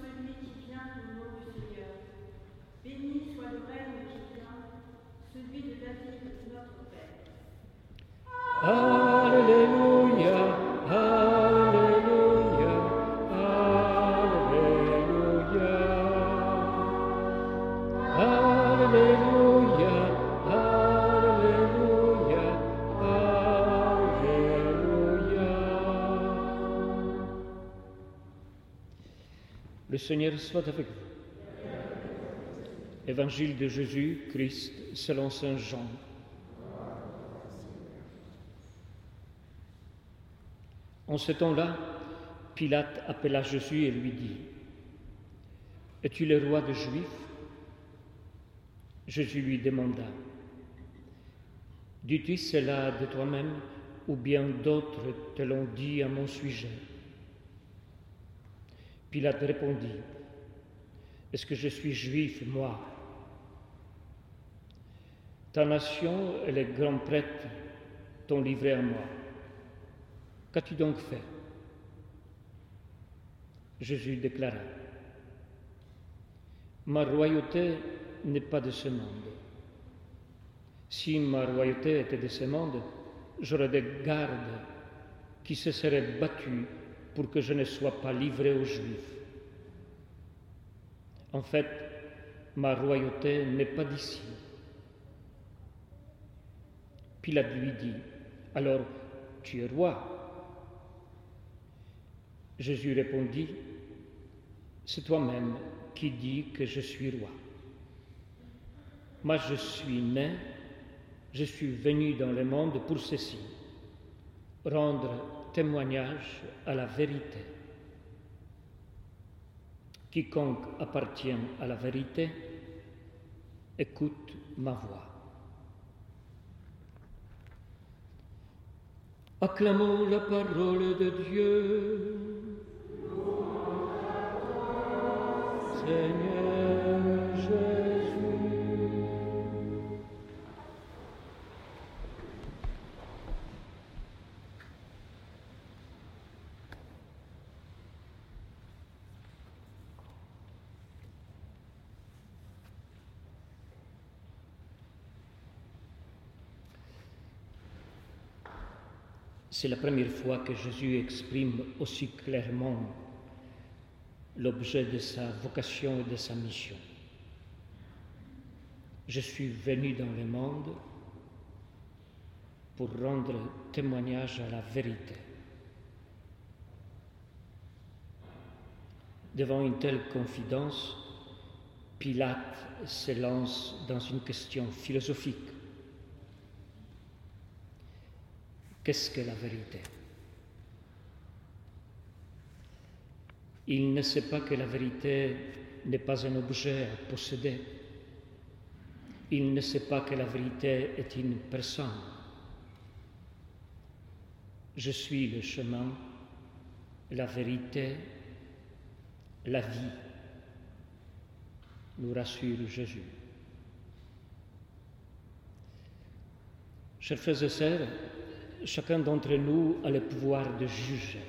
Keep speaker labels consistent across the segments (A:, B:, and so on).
A: celui qui vient au nom du Seigneur. Béni soit le règne qui vient, celui de David, notre Père.
B: Alléluia, Le Seigneur soit avec vous. Évangile de Jésus-Christ selon Saint Jean. En ce temps-là, Pilate appela Jésus et lui dit, Es-tu le roi des Juifs? Jésus lui demanda, Dis-tu cela de toi-même ou bien d'autres te l'ont dit à mon sujet? Pilate répondit, Est-ce que je suis juif, moi? Ta nation et les grands prêtres t'ont livré à moi. Qu'as-tu donc fait? Jésus déclara, Ma royauté n'est pas de ce monde. Si ma royauté était de ce monde, j'aurais des gardes qui se seraient battus pour que je ne sois pas livré aux Juifs. En fait, ma royauté n'est pas d'ici. Pilate lui dit, Alors, tu es roi? Jésus répondit, C'est toi-même qui dis que je suis roi. Moi je suis né, je suis venu dans le monde pour ceci, rendre témoignage à la vérité. Quiconque appartient à la vérité, écoute ma voix. Acclamons la parole de Dieu. Seigneur. C'est la première fois que Jésus exprime aussi clairement l'objet de sa vocation et de sa mission. Je suis venu dans le monde pour rendre témoignage à la vérité. Devant une telle confidence, Pilate se lance dans une question philosophique. Qu'est-ce que la vérité? Il ne sait pas que la vérité n'est pas un objet à posséder. Il ne sait pas que la vérité est une personne. Je suis le chemin, la vérité, la vie, nous rassure Jésus. Chers frères et sœurs, chacun d'entre nous a le pouvoir de juger.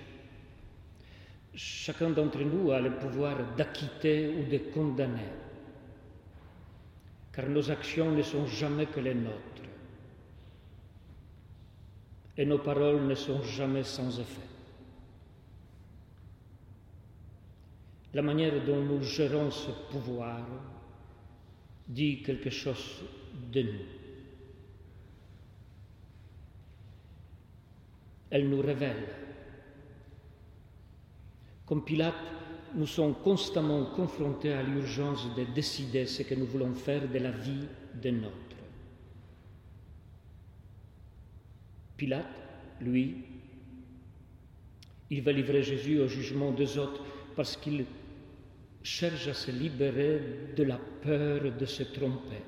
B: Chacun d'entre nous a le pouvoir d'acquitter ou de condamner, car nos actions ne sont jamais que les nôtres, et nos paroles ne sont jamais sans effet. La manière dont nous gérons ce pouvoir dit quelque chose de nous. Elle nous révèle comme Pilate, nous sommes constamment confrontés à l'urgence de décider ce que nous voulons faire de la vie de notre. Pilate, lui, il va livrer Jésus au jugement des autres parce qu'il cherche à se libérer de la peur de se tromper.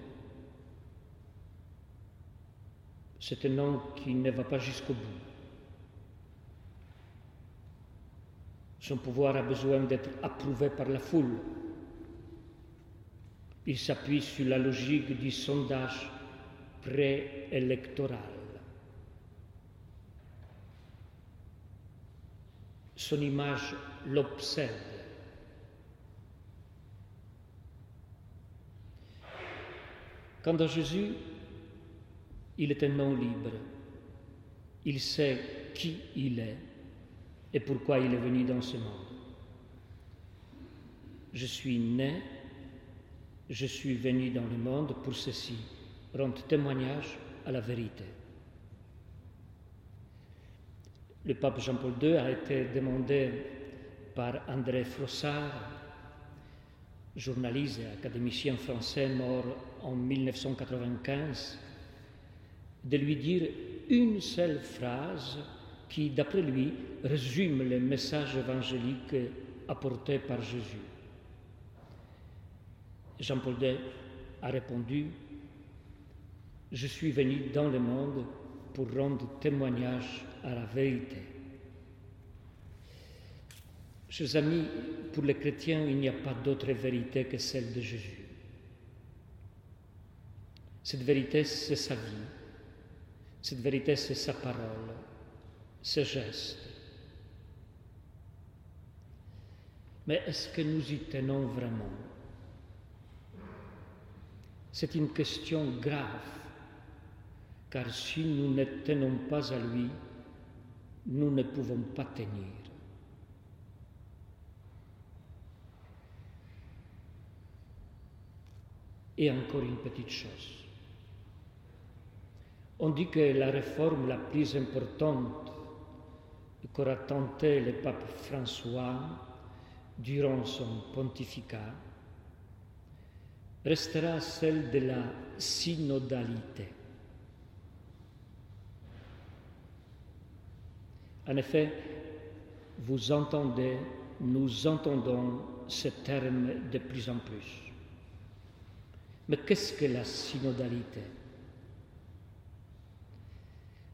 B: C'est un homme qui ne va pas jusqu'au bout. Son pouvoir a besoin d'être approuvé par la foule. Il s'appuie sur la logique du sondage préélectoral. Son image l'observe. Quant à Jésus, il est un nom libre. Il sait qui il est et pourquoi il est venu dans ce monde? Je suis né, je suis venu dans le monde pour ceci, rendre témoignage à la vérité. Le pape Jean-Paul II a été demandé par André Frossard, journaliste et académicien français mort en 1995, de lui dire une seule phrase qui, d'après lui, résume le message évangélique apporté par Jésus. Jean-Paul II a répondu, Je suis venu dans le monde pour rendre témoignage à la vérité. Chers amis, pour les chrétiens, il n'y a pas d'autre vérité que celle de Jésus. Cette vérité, c'est sa vie. Cette vérité, c'est sa parole, ses gestes. Mais est-ce que nous y tenons vraiment? C'est une question grave, car si nous ne tenons pas à lui, nous ne pouvons pas tenir. Et encore une petite chose. On dit que la réforme la plus importante qu'aura tenté le pape François durant son pontificat restera celle de la synodalité. En effet, vous entendez, nous entendons ce terme de plus en plus. Mais qu'est-ce que la synodalité?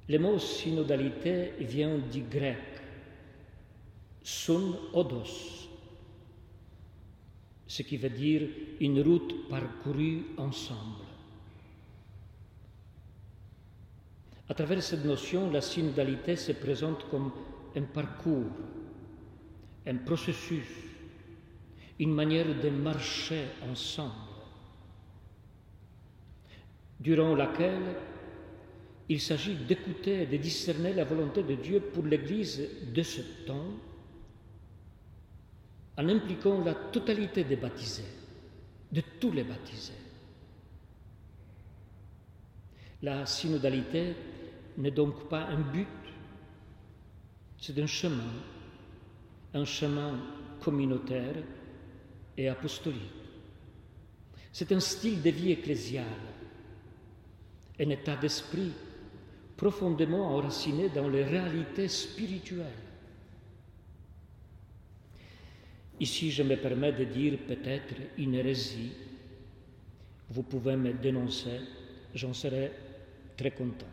B: Le mot synodalité vient du grec sun odos, ce qui veut dire une route parcourue ensemble. À travers cette notion, la synodalité se présente comme un parcours, un processus, une manière de marcher ensemble, durant laquelle il s'agit d'écouter et de discerner la volonté de Dieu pour l'Église de ce temps, en impliquant la totalité des baptisés, de tous les baptisés. La synodalité n'est donc pas un but, c'est un chemin, un chemin communautaire et apostolique. C'est un style de vie ecclésiale, un état d'esprit profondément enraciné dans les réalités spirituelles. Ici, je me permets de dire peut-être une hérésie. Vous pouvez me dénoncer, j'en serai très content.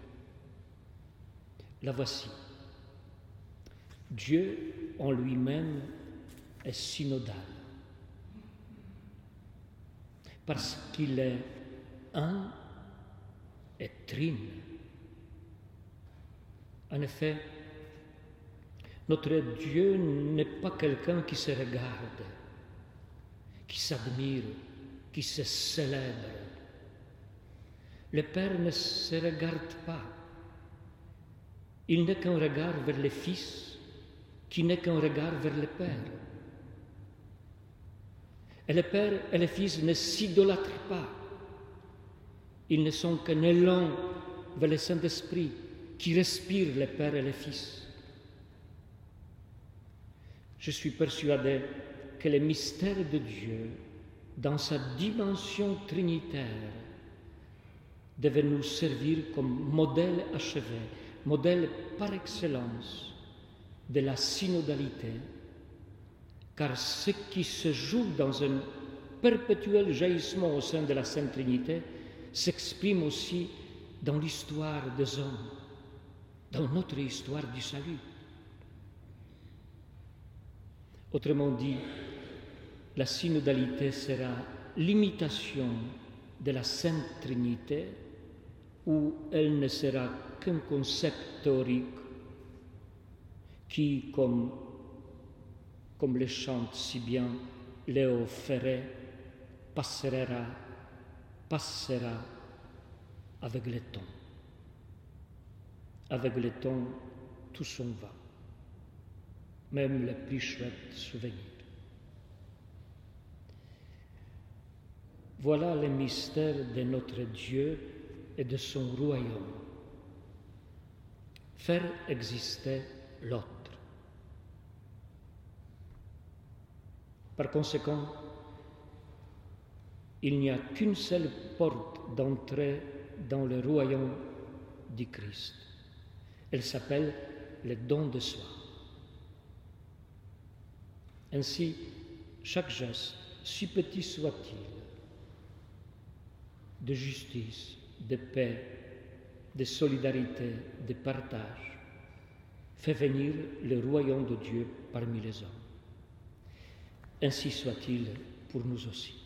B: La voici. Dieu en lui-même est synodal. Parce qu'il est un et trine. En effet, notre Dieu n'est pas quelqu'un qui se regarde, qui s'admire, qui se célèbre. Le Père ne se regarde pas. Il n'est qu'un regard vers le Fils, qui n'est qu'un regard vers le Père. Et le Père et le Fils ne s'idolâtrent pas. Ils ne sont qu'un élan vers le Saint-Esprit qui respire le Père et le Fils. Je suis persuadé que le mystère de Dieu, dans sa dimension trinitaire, devait nous servir comme modèle achevé, modèle par excellence de la synodalité, car ce qui se joue dans un perpétuel jaillissement au sein de la Sainte Trinité s'exprime aussi dans l'histoire des hommes, dans notre histoire du salut. Autrement dit, la synodalité sera l'imitation de la Sainte Trinité où elle ne sera qu'un concept théorique qui, comme, comme le chante si bien Léo Ferré, passera, passera avec le temps. Avec le temps, tout s'en va, même les plus chouettes souvenirs. Voilà le mystère de notre Dieu et de son royaume. Faire exister l'autre. Par conséquent, il n'y a qu'une seule porte d'entrée dans le royaume du Christ. Elle s'appelle le don de soi. Ainsi, chaque geste, si petit soit-il, de justice, de paix, de solidarité, de partage, fait venir le royaume de Dieu parmi les hommes. Ainsi soit-il pour nous aussi.